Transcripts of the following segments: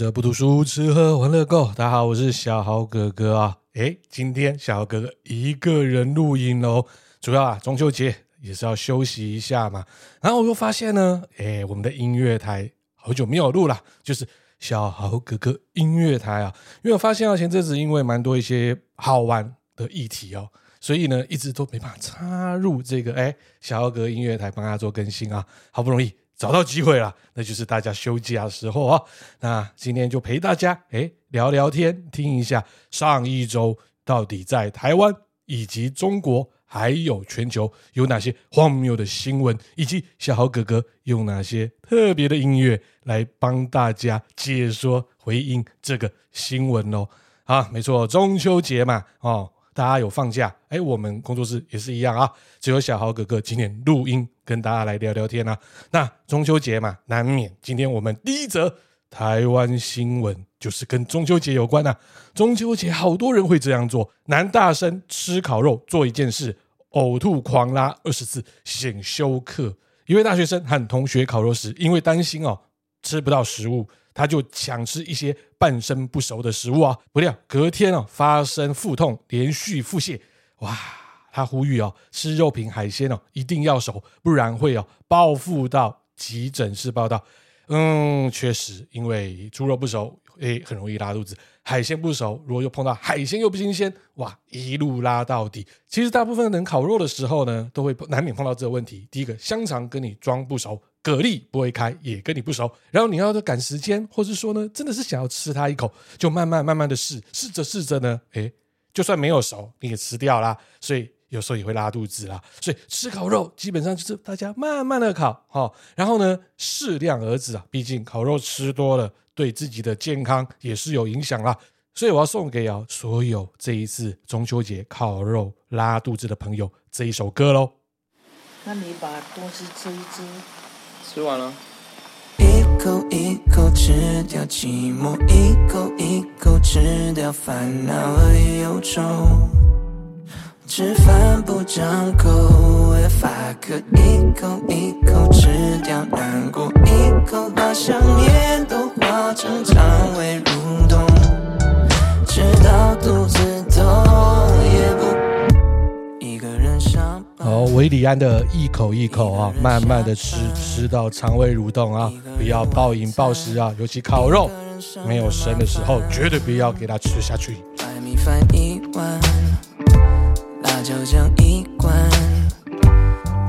者不读书，吃喝玩乐够。大家好，我是小豪哥哥啊。诶，今天小豪哥哥一个人录音哦，主要啊中秋节也是要休息一下嘛。然后我又发现呢，诶，我们的音乐台好久没有录了，就是小豪哥哥音乐台啊。因为我发现啊，前阵子因为蛮多一些好玩的议题哦，所以呢一直都没办法插入这个诶小豪哥音乐台帮大家做更新啊。好不容易。找到机会了，那就是大家休假的时候啊。那今天就陪大家诶聊聊天，听一下上一周到底在台湾以及中国还有全球有哪些荒谬的新闻，以及小豪哥哥用哪些特别的音乐来帮大家解说回应这个新闻哦。啊，没错，中秋节嘛，哦。大家有放假，哎，我们工作室也是一样啊。只有小豪哥哥今天录音，跟大家来聊聊天啊。那中秋节嘛，难免今天我们第一则台湾新闻就是跟中秋节有关啊。中秋节好多人会这样做：男大生吃烤肉做一件事，呕吐狂拉二十次显休克。一位大学生和同学烤肉时，因为担心哦吃不到食物。他就抢吃一些半生不熟的食物啊，不料隔天哦发生腹痛，连续腹泻，哇！他呼吁哦，吃肉品海鲜哦一定要熟，不然会哦报复到急诊室报道。嗯，确实，因为猪肉不熟，诶，很容易拉肚子；海鲜不熟，如果又碰到海鲜又不新鲜，哇，一路拉到底。其实大部分人烤肉的时候呢，都会难免碰到这个问题。第一个，香肠跟你装不熟。蛤蜊不会开，也跟你不熟，然后你要赶时间，或是说呢，真的是想要吃它一口，就慢慢慢慢的试，试着试着呢，诶，就算没有熟，你也吃掉啦，所以有时候也会拉肚子啦。所以吃烤肉基本上就是大家慢慢的烤，哈，然后呢，适量而止啊，毕竟烤肉吃多了，对自己的健康也是有影响啦。所以我要送给啊所有这一次中秋节烤肉拉肚子的朋友这一首歌喽。那你把东西吃一吃。吃完了，一口一口吃掉寂寞，一口一口吃掉烦恼和忧愁。吃饭不张口，会发渴，一口一口吃掉难过，一口把想念都化成肠胃蠕动，吃到肚子痛也不一个人上班。好，韦礼安的一口一口啊，慢慢的吃，吃到肠胃蠕动啊，不要暴饮暴食啊，尤其烤肉没有生的时候，绝对不要给它吃下去。白米饭一碗，辣椒酱一罐，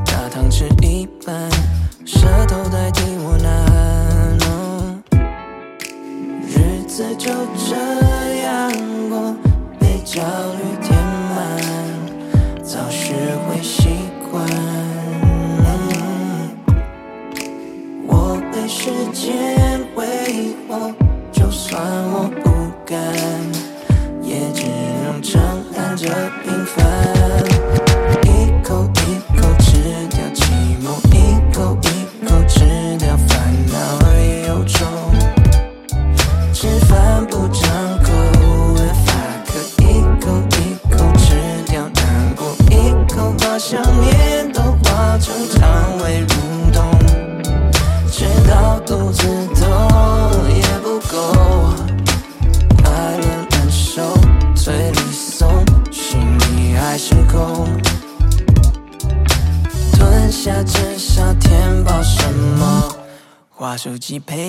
大汤吃一半，舌头代替我呐喊，哦日子就这样过，被焦虑填满，早学会习惯，我被时间挥霍，就算我不甘，也只能承担这平凡。滑手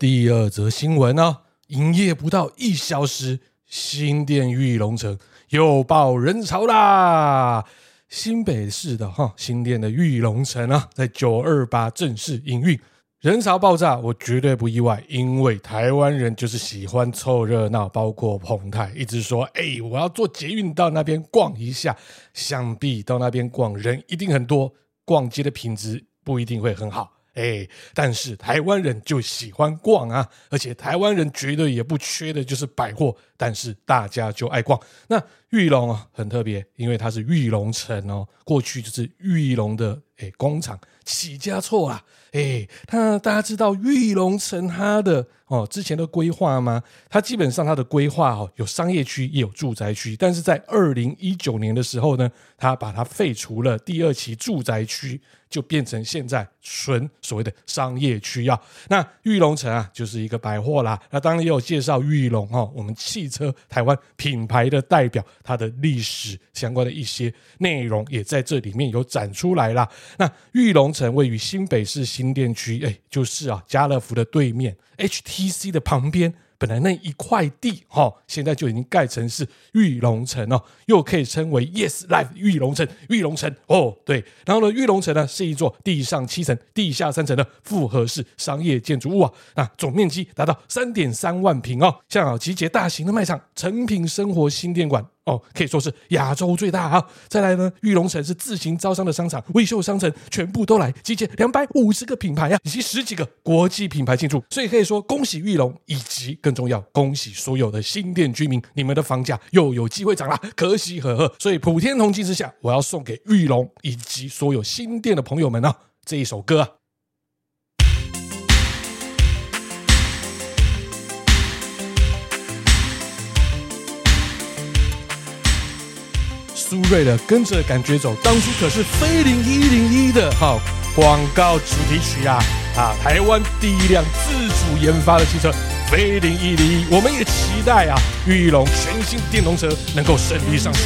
第二则新闻呢、哦，营业不到一小时，新店玉龙城又爆人潮啦！新北市的哈新店的玉龙城啊，在九二八正式营运。人潮爆炸，我绝对不意外，因为台湾人就是喜欢凑热闹。包括彭泰一直说：“哎，我要坐捷运到那边逛一下，想必到那边逛人一定很多，逛街的品质不一定会很好。”哎，但是台湾人就喜欢逛啊，而且台湾人绝对也不缺的就是百货，但是大家就爱逛。那玉龙啊，很特别，因为它是玉龙城哦，过去就是玉龙的哎工厂起家厝啊。哎，那大家知道玉龙城它的哦之前的规划吗？它基本上它的规划哦有商业区也有住宅区，但是在二零一九年的时候呢，它把它废除了第二期住宅区，就变成现在纯所谓的商业区啊。那玉龙城啊就是一个百货啦。那当然也有介绍玉龙哦，我们汽车台湾品牌的代表，它的历史相关的一些内容也在这里面有展出来啦。那玉龙城位于新北市。新店区，哎，就是啊，家乐福的对面，HTC 的旁边。本来那一块地哈，现在就已经盖成是玉龙城哦，又可以称为 Yes Life 玉龙城。玉龙城哦，对，然后呢，玉龙城呢是一座地上七层、地下三层的复合式商业建筑物啊，那总面积达到三点三万平哦，像啊集结大型的卖场、成品生活新店馆哦，可以说是亚洲最大啊。再来呢，玉龙城是自行招商的商场，威秀商城全部都来集结两百五十个品牌啊，以及十几个国际品牌进驻，所以可以说恭喜玉龙以及更重要，恭喜所有的新店居民，你们的房价又有机会涨了，可喜可贺。所以普天同庆之下，我要送给玉龙以及所有新店的朋友们啊，这一首歌啊。苏芮的《跟着感觉走》，当初可是飞凌一零一的哈广告主题曲啊啊！台湾第一辆自主研发的汽车。飞凌一零一，我们也期待啊，玉龙全新电动车能够顺利上市。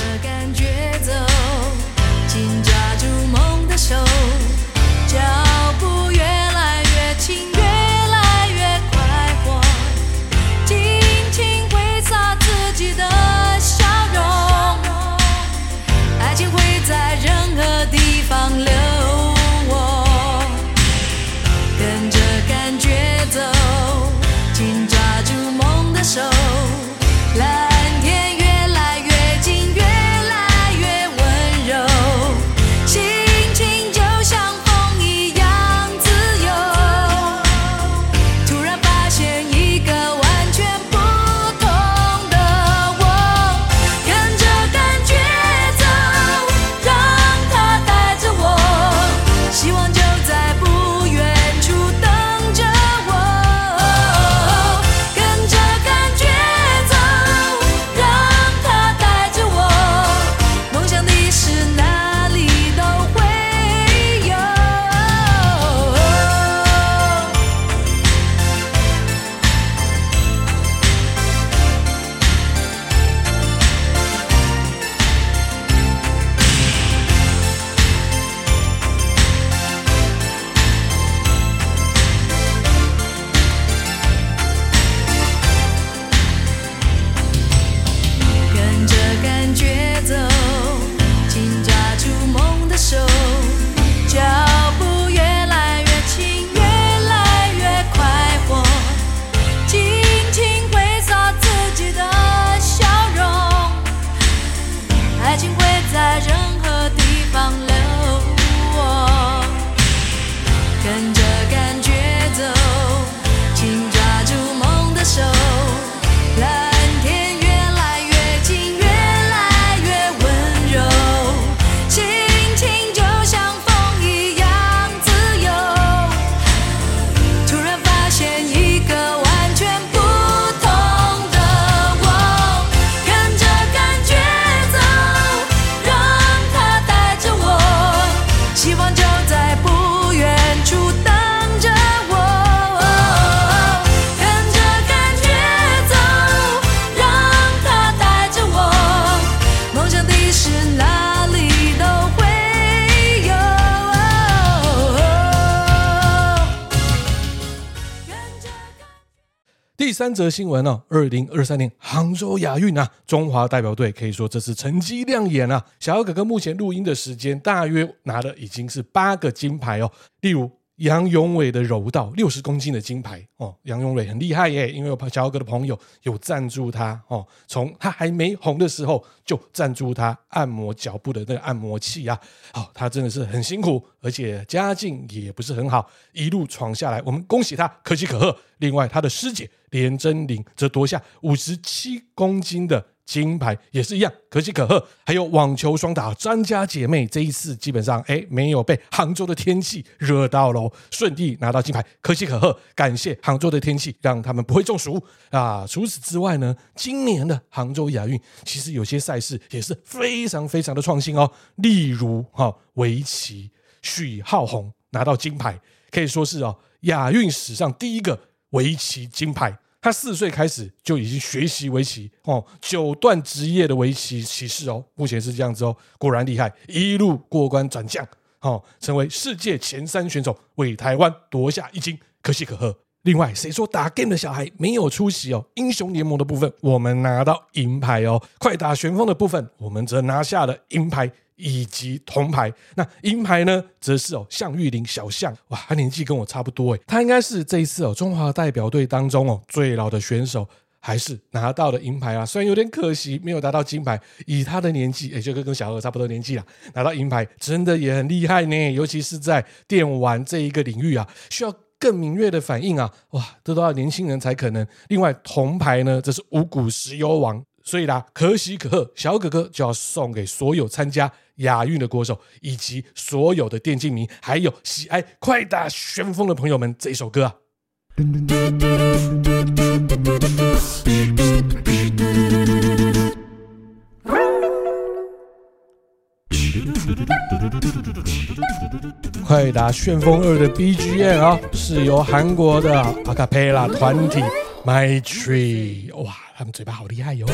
三则新闻呢，二零二三年杭州亚运啊，中华代表队可以说这次成绩亮眼啊。小哥哥目前录音的时间，大约拿的已经是八个金牌哦。例如杨永伟的柔道六十公斤的金牌哦，杨永伟很厉害耶，因为我小姚哥的朋友有赞助他哦，从他还没红的时候就赞助他按摩脚部的那个按摩器啊，哦，他真的是很辛苦，而且家境也不是很好，一路闯下来，我们恭喜他，可喜可贺。另外，他的师姐连真玲则夺下五十七公斤的。金牌也是一样，可喜可贺。还有网球双打张家姐妹这一次基本上哎没有被杭州的天气惹到喽，顺利拿到金牌，可喜可贺。感谢杭州的天气，让他们不会中暑啊。除此之外呢，今年的杭州亚运其实有些赛事也是非常非常的创新哦，例如哈、哦、围棋，许浩宏拿到金牌，可以说是哦亚运史上第一个围棋金牌。他四岁开始就已经学习围棋哦，九段职业的围棋棋士哦，目前是这样子哦，果然厉害，一路过关斩将哦，成为世界前三选手，为台湾夺下一金，可喜可贺。另外，谁说打 game 的小孩没有出息哦？英雄联盟的部分，我们拿到银牌哦；快打旋风的部分，我们则拿下了银牌。以及铜牌，那银牌呢，则是哦，项玉霖小象，哇，他年纪跟我差不多诶，他应该是这一次哦，中华代表队当中哦最老的选手，还是拿到了银牌啊，虽然有点可惜没有拿到金牌，以他的年纪，也就跟跟小何差不多年纪啦，拿到银牌真的也很厉害呢，尤其是在电玩这一个领域啊，需要更敏锐的反应啊，哇，这都要年轻人才可能。另外，铜牌呢，则是五谷石油王。所以啦，可喜可贺，小哥哥就要送给所有参加亚运的国手，以及所有的电竞迷，还有喜爱快打旋风的朋友们这一首歌啊！快打旋风二的 BGM 啊，是由韩国的阿卡贝拉团体 My Tree 哇。他们嘴巴好厉害哟！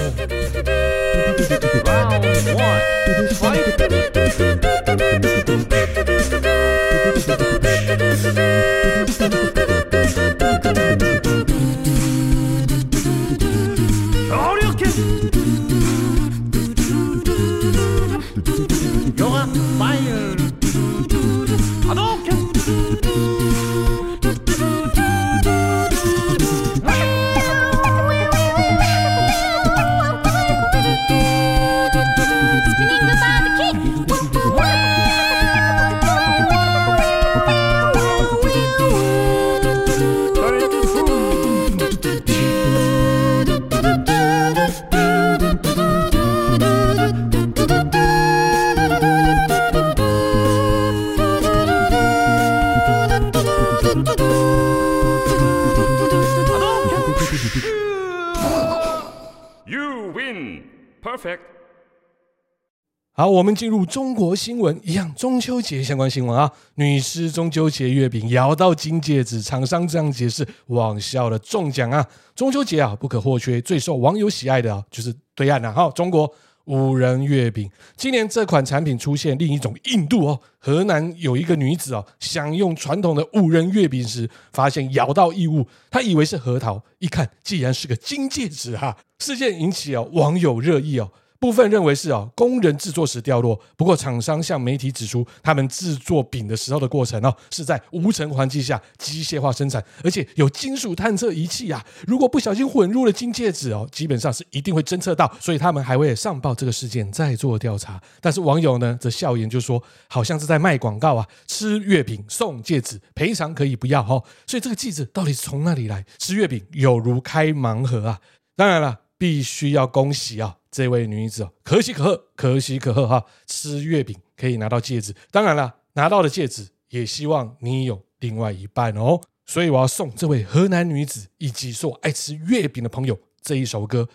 好，我们进入中国新闻，一样中秋节相关新闻啊。女士中秋节月饼咬到金戒指，厂商这样解释，网笑了中奖啊。中秋节啊，不可或缺，最受网友喜爱的啊，就是对岸啊，哈，中国五仁月饼。今年这款产品出现另一种印度哦。河南有一个女子哦，享用传统的五仁月饼时，发现咬到异物，她以为是核桃，一看竟然是个金戒指哈。事件引起哦网友热议哦。部分认为是哦，工人制作时掉落。不过厂商向媒体指出，他们制作饼的时候的过程哦，是在无尘环境下机械化生产，而且有金属探测仪器啊。如果不小心混入了金戒指哦，基本上是一定会侦测到。所以他们还会上报这个事件，再做调查。但是网友呢则笑言就说，好像是在卖广告啊，吃月饼送戒指，赔偿可以不要哦。所以这个戒指到底是从哪里来？吃月饼有如开盲盒啊！当然了，必须要恭喜啊！这位女子哦，可喜可贺，可喜可贺哈！吃月饼可以拿到戒指，当然了，拿到的戒指也希望你有另外一半哦。所以我要送这位河南女子以及所有爱吃月饼的朋友这一首歌。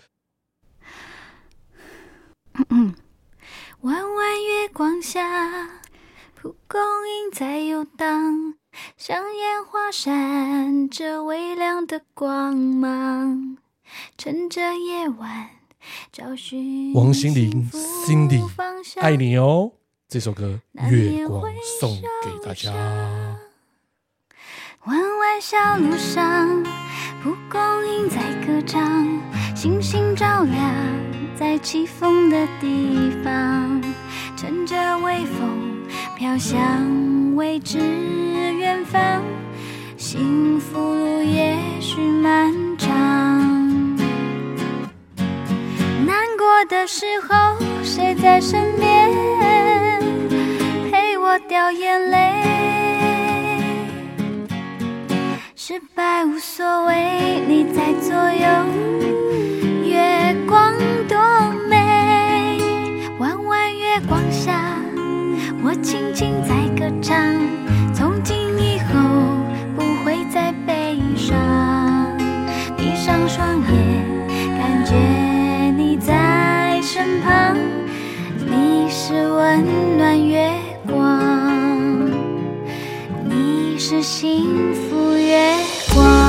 弯弯月光下，蒲公英在游荡，像烟花闪着微亮的光芒，趁着夜晚。王心凌，Cindy，爱你哦！这首歌《月光》送给大家。弯弯小路上，蒲公英在歌唱，星星照亮在起风的地方，乘着微风飘向未知远方，幸福路也许漫长。过的时候，谁在身边陪我掉眼泪？失败无所谓，你在左右，月光多美。弯弯月光下，我轻轻在歌唱。是温暖月光，你是幸福月光。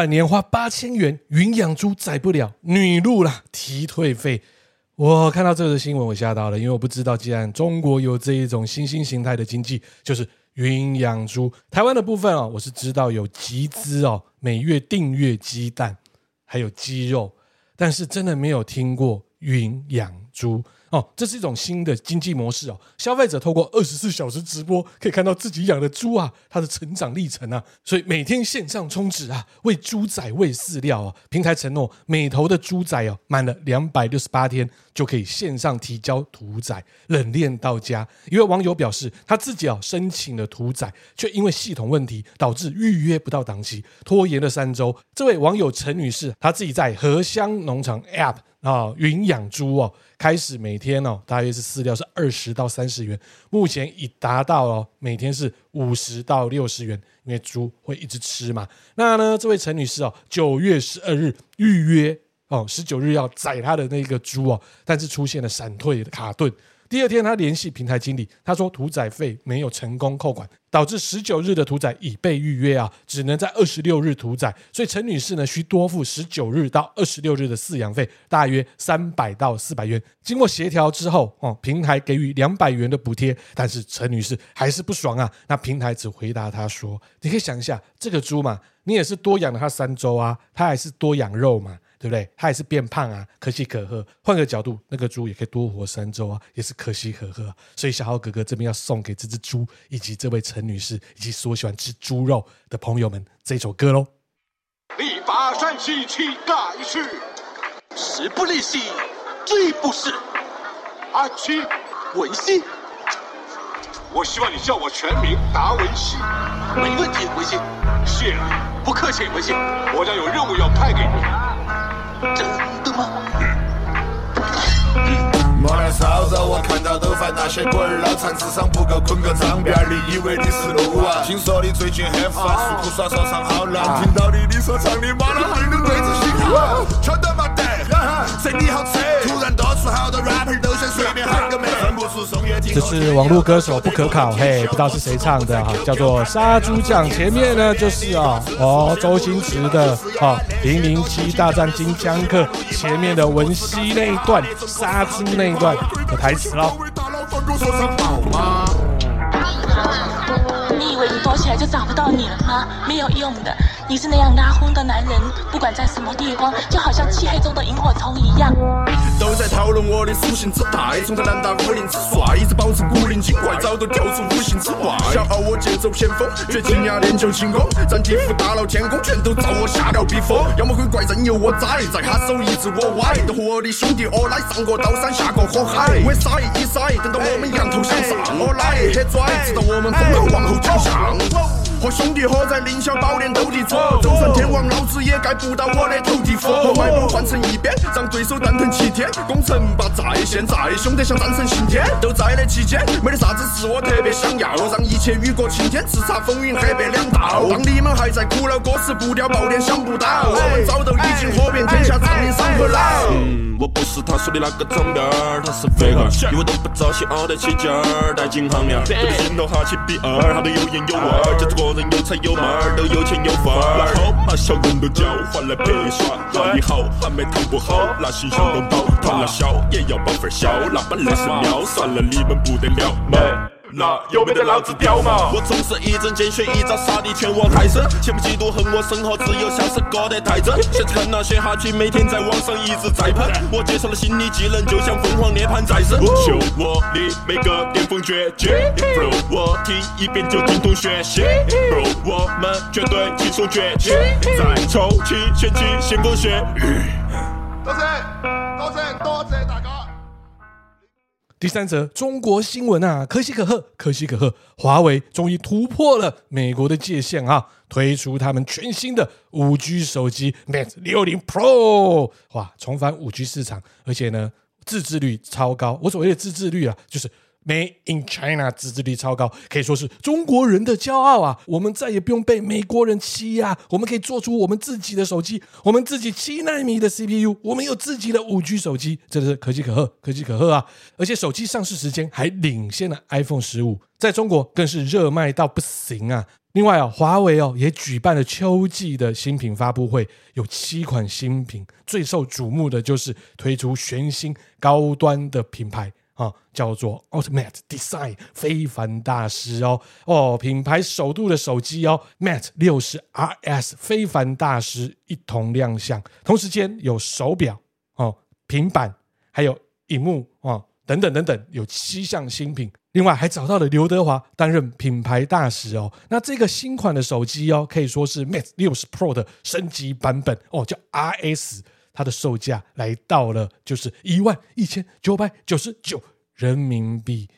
办年花八千元，云养猪宰不了，女鹿啦提退费。我看到这个新闻，我吓到了，因为我不知道，既然中国有这一种新兴形态的经济，就是云养猪。台湾的部分哦，我是知道有集资哦，每月订阅鸡蛋，还有鸡肉，但是真的没有听过云养猪。哦，这是一种新的经济模式哦。消费者透过二十四小时直播，可以看到自己养的猪啊，它的成长历程啊。所以每天线上充值啊，为猪仔喂饲料啊。平台承诺每头的猪仔哦，满了两百六十八天就可以线上提交屠宰，冷链到家。一位网友表示，他自己啊申请了屠宰，却因为系统问题导致预约不到档期，拖延了三周。这位网友陈女士，她自己在荷香农场 App。啊，云养猪哦，开始每天哦，大约是饲料是二十到三十元，目前已达到了每天是五十到六十元，因为猪会一直吃嘛。那呢，这位陈女士哦，九月十二日预约哦，十九日要宰她的那个猪哦，但是出现了闪退的卡顿。第二天，他联系平台经理，他说屠宰费没有成功扣款，导致十九日的屠宰已被预约啊，只能在二十六日屠宰。所以陈女士呢，需多付十九日到二十六日的饲养费，大约三百到四百元。经过协调之后，哦，平台给予两百元的补贴，但是陈女士还是不爽啊。那平台只回答她说：“你可以想一下，这个猪嘛，你也是多养了它三周啊，它还是多养肉嘛。”对不对？他也是变胖啊，可喜可贺。换个角度，那个猪也可以多活三周啊，也是可喜可贺。所以小浩哥哥这边要送给这只猪，以及这位陈女士，以及所喜欢吃猪肉的朋友们这首歌喽。力拔山兮气盖世，时不利兮騅不逝。阿七，文熙，我希望你叫我全名达文西。没问题，文熙。谢了，不客气，文熙。我将有任务要派给你。真的吗？莫来骚扰我，看到都烦那些滚儿脑残，智商不够捆个脏辫儿，你以为你是路啊？听说你最近很烦，诉苦耍耍唱好难，听到你你说唱的妈的还能对着心跳，全都没得，谁你好扯？突然多出好多 rapper。这是网络歌手不可考，嘿，不知道是谁唱的哈，叫做《杀猪匠》。前面呢就是啊，哦，周星驰的啊，《零零七大战金枪客》前面的文熙那一段，杀猪那一段的台词喽。你以为你躲起来就找不到你了吗？没有用的。你是那样拉风的男人，不管在什么地方，就好像漆黑中的萤火虫一样。都在讨论我的属性之态，从在南大武林之帅，一直保持古灵精怪，早都跳出五行之外。小号我剑走偏锋，绝技呀练就轻功，战地斧大闹天宫，全都遭我下了笔锋。要么鬼怪任由我宰，在他手一直我歪，都和我的兄弟二来上过刀山下过火海。为啥一赛，等到我们羊头向上，我来黑拽，直到我们疯狂往后走向。和兄弟伙在凌霄宝殿斗地主，就算天王老子也盖不到我的头地府。和麦克换成一边，让对手蛋疼七天。攻城拔寨，现在兄弟想战神刑天，都在的期间，没得啥子是我特别想要，让一切雨过晴天，叱咤风云黑白两道。当你们还在苦恼歌词不掉爆点想不到，我们早都已经火遍天下，占领山河老。我不是他说的那个装逼儿，他是废话，因为都不招喜，熬得起劲儿，带金行呀，对心头哈起比二，他都有颜有味儿，就这个人有才有貌儿，都有钱有份儿。那好，把小人都叫换来陪耍，那以后还没谈不好，那形象都爆，谈了笑也要把份儿销，那本来是妙，算了你们不得了嘛。那有没得老子屌嘛？我总是一针见血，一招杀敌全网太深。羡慕嫉妒恨我身后只有像是哥的太真。想看那些哈气每天在网上一直在喷。我介绍了心理技能，就像凤凰涅槃再生。秀我的每个巅峰绝技，bro，我听一遍就精通学习，bro，我们绝对轻松崛起。在重庆掀起先过血。多谢多谢多谢大家。第三则中国新闻啊，可喜可贺，可喜可贺，华为终于突破了美国的界限啊，推出他们全新的五 G 手机 Mate 六零 Pro，哇，重返五 G 市场，而且呢，自制率超高。我所谓的自制率啊，就是。Made in China，自制率超高，可以说是中国人的骄傲啊！我们再也不用被美国人欺压，我们可以做出我们自己的手机，我们自己七纳米的 CPU，我们有自己的五 G 手机，真的是可喜可贺，可喜可贺啊！而且手机上市时间还领先了 iPhone 十五，在中国更是热卖到不行啊！另外啊，华为哦也举办了秋季的新品发布会，有七款新品，最受瞩目的就是推出全新高端的品牌。啊，叫做 Ultimate Design 非凡大师哦哦，品牌首度的手机哦，Mate 60 RS 非凡大师一同亮相。同时间有手表哦、平板，还有荧幕哦等等等等，有七项新品。另外还找到了刘德华担任品牌大使哦。那这个新款的手机哦，可以说是 Mate 60 Pro 的升级版本哦，叫 RS。它的售价来到了就是一万一千九百九十九人民币，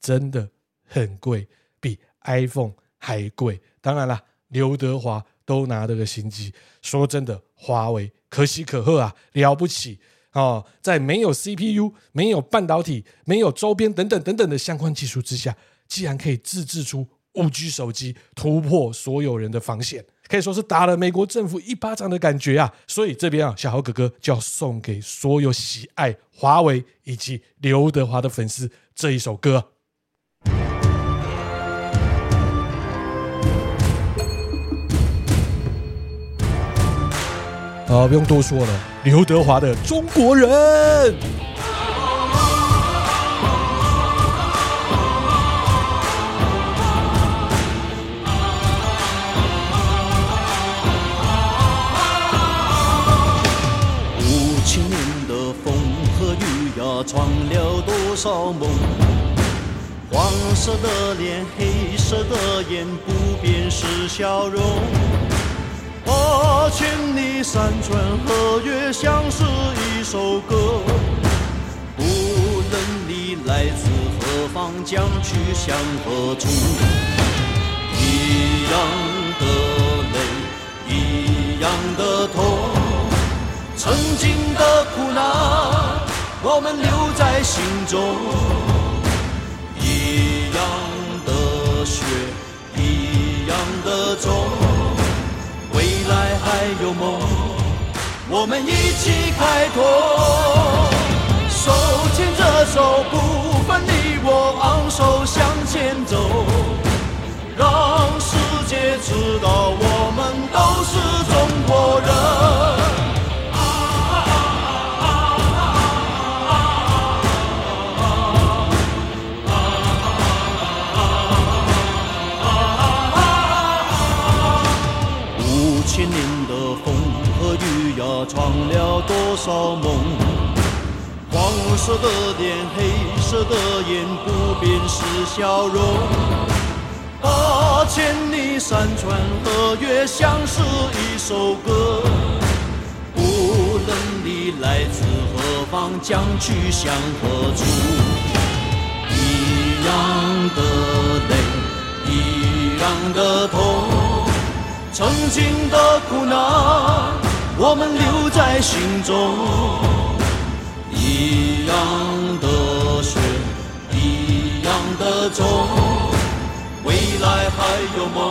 真的很贵，比 iPhone 还贵。当然了，刘德华都拿这个新机，说真的，华为可喜可贺啊，了不起哦！在没有 CPU、没有半导体、没有周边等等等等的相关技术之下，既然可以自制出五 G 手机，突破所有人的防线。可以说是打了美国政府一巴掌的感觉啊！所以这边啊，小豪哥哥就要送给所有喜爱华为以及刘德华的粉丝这一首歌。好，不用多说了，刘德华的《中国人》。闯了多少梦？黄色的脸，黑色的眼，不变是笑容。八千里山川河岳，像是一首歌。不论你来自何方，将去向何处，一样的泪，一样的痛，曾经的苦难。我们留在心中，一样的血，一样的种，未来还有梦，我们一起开拓，手牵着。手不分你我，昂首向前走，让世界知道我们都是中国人。少梦？黄色的脸，黑色的眼，不变是笑容。八千里山川河岳，像是一首歌。无论你来自何方，将去向何处，一样的泪，一样的痛，曾经的苦难，我们留在心中。一样的血，一样的种，未来还有梦，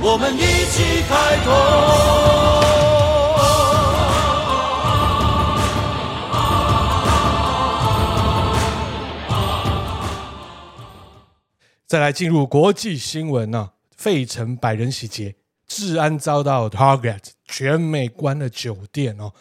我们一起开拓。再来进入国际新闻呢、啊，费城百人袭击，治安遭到 Target 全美关了酒店哦。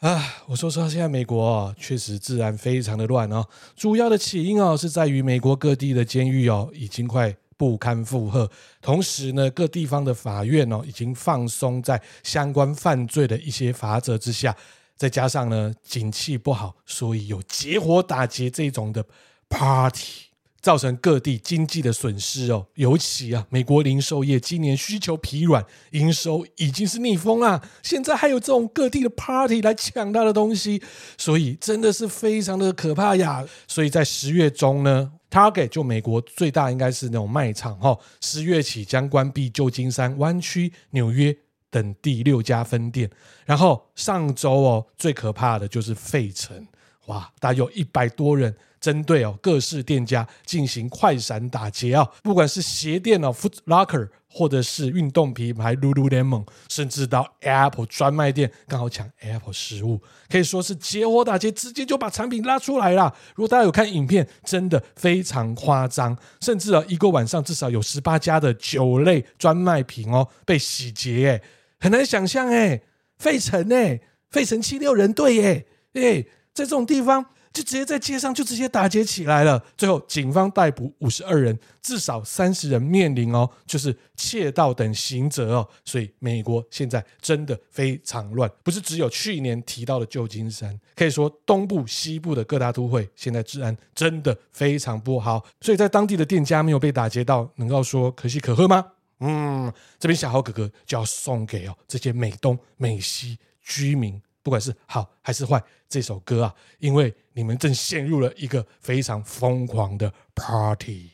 啊，我说实话，现在美国哦，确实治安非常的乱哦。主要的起因哦，是在于美国各地的监狱哦，已经快不堪负荷。同时呢，各地方的法院哦，已经放松在相关犯罪的一些法则之下。再加上呢，景气不好，所以有结伙打劫这种的 party。造成各地经济的损失哦，尤其啊，美国零售业今年需求疲软，营收已经是逆风啊，现在还有这种各地的 party 来抢他的东西，所以真的是非常的可怕呀。所以在十月中呢，Target 就美国最大应该是那种卖场哈，十月起将关闭旧金山、湾区、纽约等第六家分店，然后上周哦，最可怕的就是费城，哇，大约有一百多人。针对哦各式店家进行快闪打劫啊，不管是鞋店哦 Foot Locker，或者是运动品牌 Lululemon，甚至到 Apple 专卖店，刚好抢 Apple 实物，可以说是结伙打劫，直接就把产品拉出来了。如果大家有看影片，真的非常夸张，甚至啊一个晚上至少有十八家的酒类专卖品哦被洗劫，哎，很难想象哎，费城哎，费城七六人队哎哎，在这种地方。就直接在街上就直接打劫起来了，最后警方逮捕五十二人，至少三十人面临哦，就是窃盗等刑责哦。所以美国现在真的非常乱，不是只有去年提到的旧金山，可以说东部、西部的各大都会现在治安真的非常不好。所以在当地的店家没有被打劫到，能够说可喜可贺吗？嗯，这边小豪哥哥就要送给哦这些美东、美西居民。不管是好还是坏，这首歌啊，因为你们正陷入了一个非常疯狂的 party。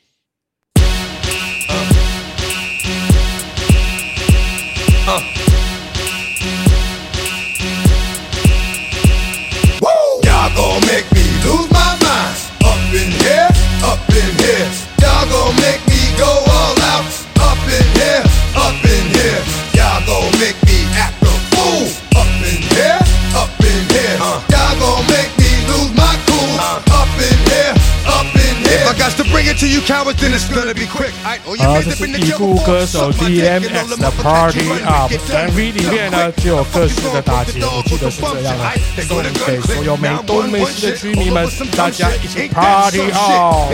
好，这是已故歌手 DMX 的 Party Up MV 里面呢，就有各式的打击，我记得是这样的，送给所有美东美西的居民们，大家一起 Party Up。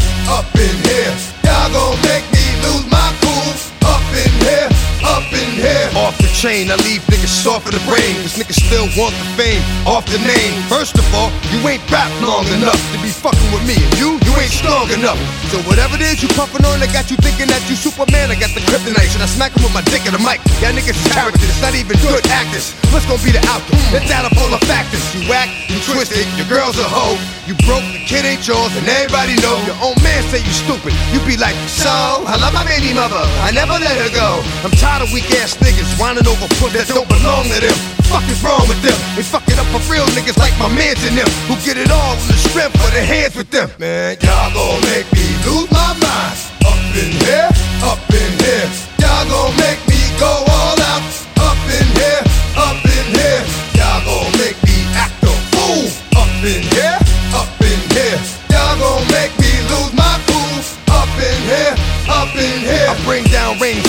chain, I leave niggas soft for the brain. This niggas still want the fame off the name. First of all, you ain't rap long enough to be fucking with me. And you, you ain't strong enough. So whatever it is you puffin' on, I got you thinking that you Superman. I got the kryptonite. Should I smack him with my dick in the mic? Y'all niggas characters, not even good actors. What's gonna be the outcome? It's out of all the factors. You act, you twisted, your girl's a hoe. You broke, the kid ain't yours, and everybody know. Your own man say you stupid. You be like, so, I love my baby mother. I never let her go. I'm tired of weak ass niggas whining over foot that don't belong to them. Fuck is wrong with them? They fucking up for real niggas like my mans and them who get it all on the strength for their hands with them. Man, y'all gon' make me lose my mind. Up in here, up in here. Y'all gon' make me go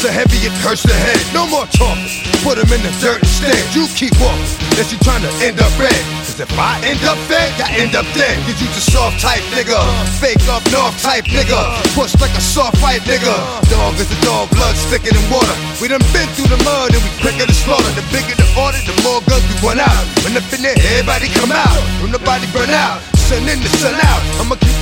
so heavy it hurts the head. No more talking. Put him in the dirt instead. You keep walking. Unless you trying to end up red. Cause if I end up fed, I end up dead. Cause you just soft type nigga. Fake up north type nigga. Push like a soft fight nigga. Dog is a dog, blood thicker than water. We done been through the mud and we quicker to slaughter. The bigger the order, the more guns we run out. When up in there, everybody come out. When the body burn out. Sun in the sun out. I'ma keep the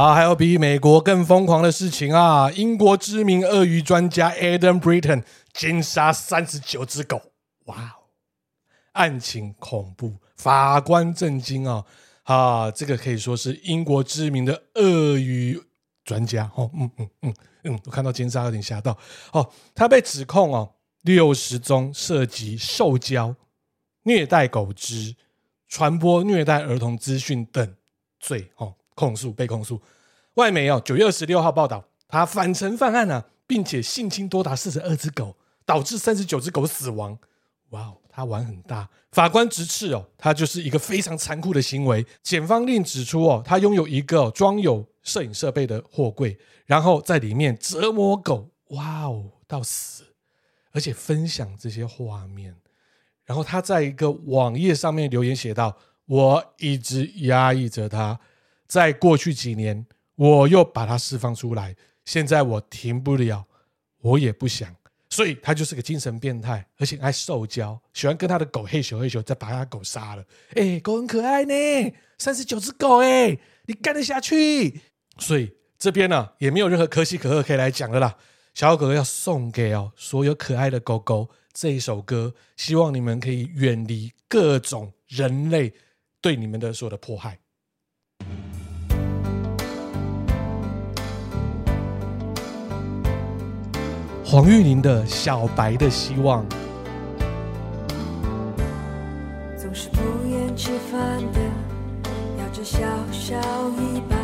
啊，还有比美国更疯狂的事情啊！英国知名鳄鱼专家 Adam Britton 奸杀三十九只狗，哇哦！案情恐怖，法官震惊啊！啊，这个可以说是英国知名的鳄鱼专家哦，嗯嗯嗯嗯，我看到奸杀有点吓到哦。他被指控哦，六十宗涉及受教、虐待狗只、传播虐待儿童资讯等罪哦。控诉被控诉，外媒哦九月二十六号报道，他反曾犯案啊，并且性侵多达四十二只狗，导致三十九只狗死亡。哇哦，他玩很大。法官直斥哦，他就是一个非常残酷的行为。检方另指出哦，他拥有一个装有摄影设备的货柜，然后在里面折磨狗，哇哦，到死，而且分享这些画面。然后他在一个网页上面留言写道：“我一直压抑着他。”在过去几年，我又把它释放出来，现在我停不了，我也不想，所以他就是个精神变态，而且爱受教，喜欢跟他的狗嘿咻嘿咻，再把他的狗杀了。哎，狗很可爱呢，三十九只狗，哎，你干得下去？所以这边呢、也没有任何可喜可贺可以来讲的啦。小豪哥哥要送给哦所有可爱的狗狗这一首歌，希望你们可以远离各种人类对你们的所有的迫害。黄玉玲的小白的希望，总是不厌其烦的咬着小小尾巴，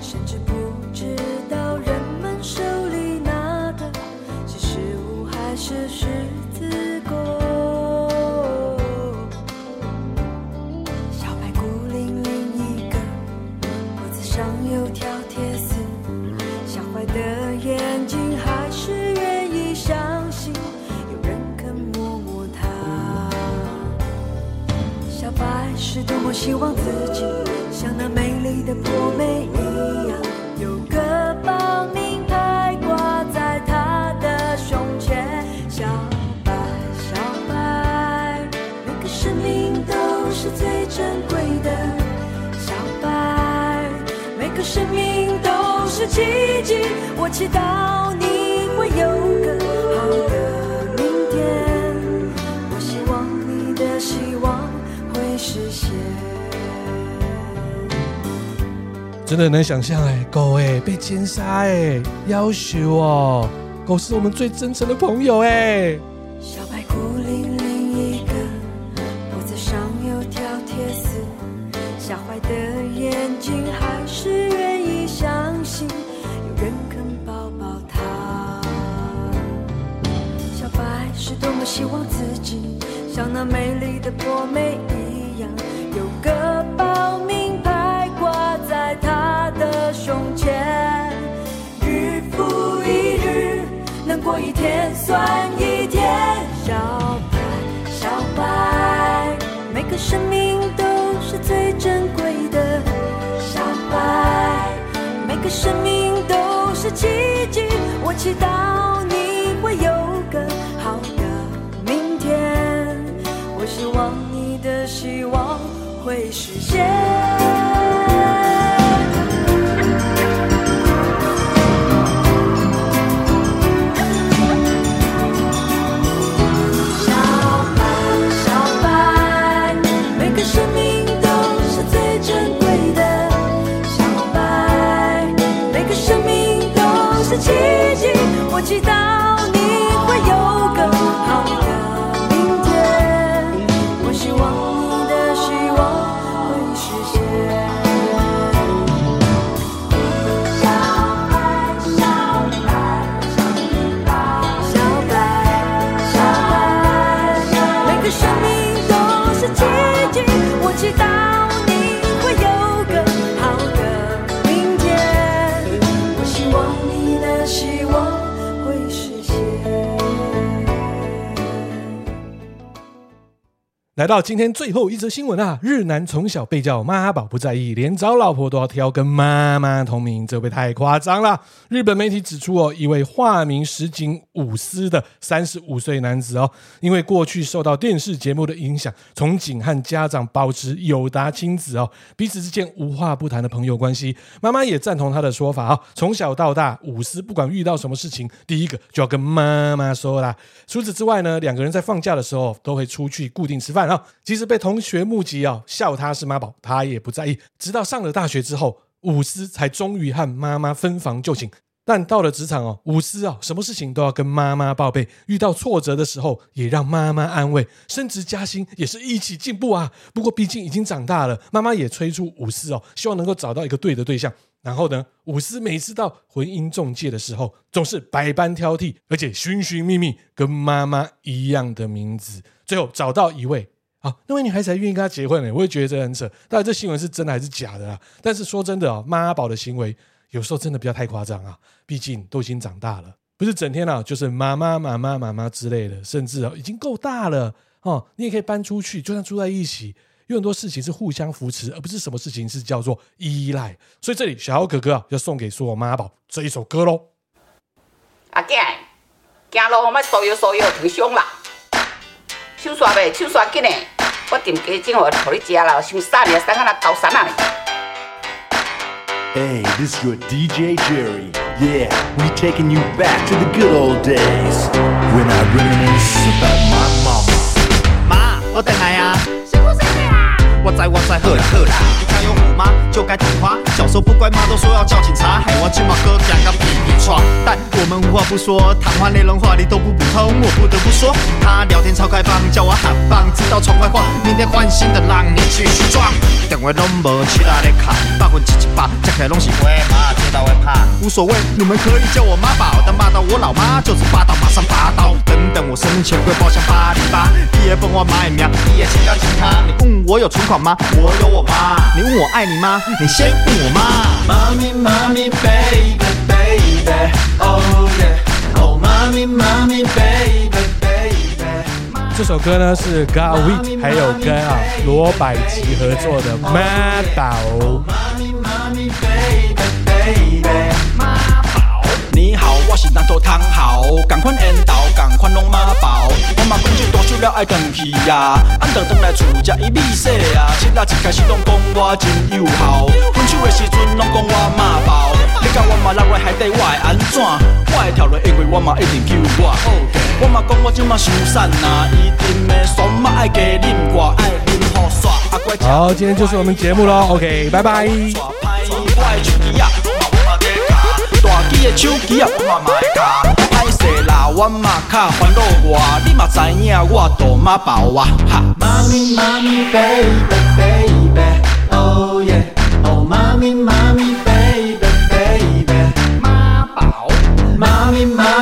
甚至不知道人们手里拿的是食物还是水。真的能想象哎，狗哎被奸杀哎，夭寿哦！狗是我们最真诚的朋友哎。祈祷来到今天最后一则新闻啊！日男从小被叫妈宝不在意，连找老婆都要挑跟妈妈同名，这会太夸张了。日本媒体指出哦，一位化名石井武司的三十五岁男子哦，因为过去受到电视节目的影响，从警和家长保持友达亲子哦，彼此之间无话不谈的朋友关系。妈妈也赞同他的说法啊，从小到大，武司不管遇到什么事情，第一个就要跟妈妈说啦。除此之外呢，两个人在放假的时候都会出去固定吃饭。啊，即使被同学目击啊，笑他是妈宝，他也不在意。直到上了大学之后，武司才终于和妈妈分房就寝。但到了职场哦，武司啊，什么事情都要跟妈妈报备，遇到挫折的时候也让妈妈安慰，升职加薪也是一起进步啊。不过毕竟已经长大了，妈妈也催促武司哦，希望能够找到一个对的对象。然后呢，武司每次到婚姻中介的时候，总是百般挑剔，而且寻寻觅觅，跟妈妈一样的名字，最后找到一位。啊，那位女孩子还愿意跟他结婚呢？我也觉得这很扯。到底这新闻是真的还是假的啊？但是说真的啊，妈宝的行为有时候真的不要太夸张啊。毕竟都已经长大了，不是整天啊就是妈妈妈妈妈妈之类的，甚至啊已经够大了哦。你也可以搬出去，就算住在一起，有很多事情是互相扶持，而不是什么事情是叫做依赖。所以这里小豪哥哥啊，要送给所有妈宝这一首歌喽。阿囝，走路莫疏悠疏悠，疼伤啦。手刷呗，手刷紧嘞！我订鸡精我互你食啦，想啥呢，瘦到那高山啊！Hey, this is your DJ Jerry. Yeah, we taking you back to the good old days when I reminisce about my mama. 妈，我等来呀！辛苦辛苦啦！我在我在，好啦好啦，你家有虎妈就该听话。小时候不乖，妈都说要叫警察，害我今晚哥两个屁屁剉。但我们无话不说，谈话内容话里都不普通。我不得不说，他聊天超开放，叫我喊棒，直到闯坏话，明天换新的让你继续装。电话拢无其他的卡，百分之七八，加起来拢是会骂，听到会怕。无所谓，你们可以叫我妈宝，但骂到我老妈就是霸道，马上拔刀。等等，我生前会包厢八零八，毕业分我买名，毕业前要请他。你问我有存款吗？我有我妈。你问我爱你吗？你先问我妈。妈咪妈咪，baby baby，oh yeah，oh 妈咪妈咪，baby baby。这首歌呢是 Got Wit 还有跟啊罗百吉合作的《妈宝》。妈咪妈咪，baby baby，妈宝。你好，我是南投汤豪，赶快引导，赶快弄妈宝。我嘛讲这大酒了爱转去呀，俺等等来厝食伊米说啊，七仔一开始拢讲我真有效，分手的时阵拢讲我妈宝。你甲我嘛落来海底，我会安怎？我会跳落，因为我嘛一定救我。我嘛讲我今嘛伤瘦啊，一定的爽嘛爱加啉我，爱啉好耍。好，今天就是我们节目喽，OK，拜拜。大机的手机啊，我嘛我嘛卡烦恼我你嘛知影我多妈宝啊哈。妈咪妈咪 baby baby oh yeah. Oh 妈咪妈咪 baby baby. 妈宝。妈咪妈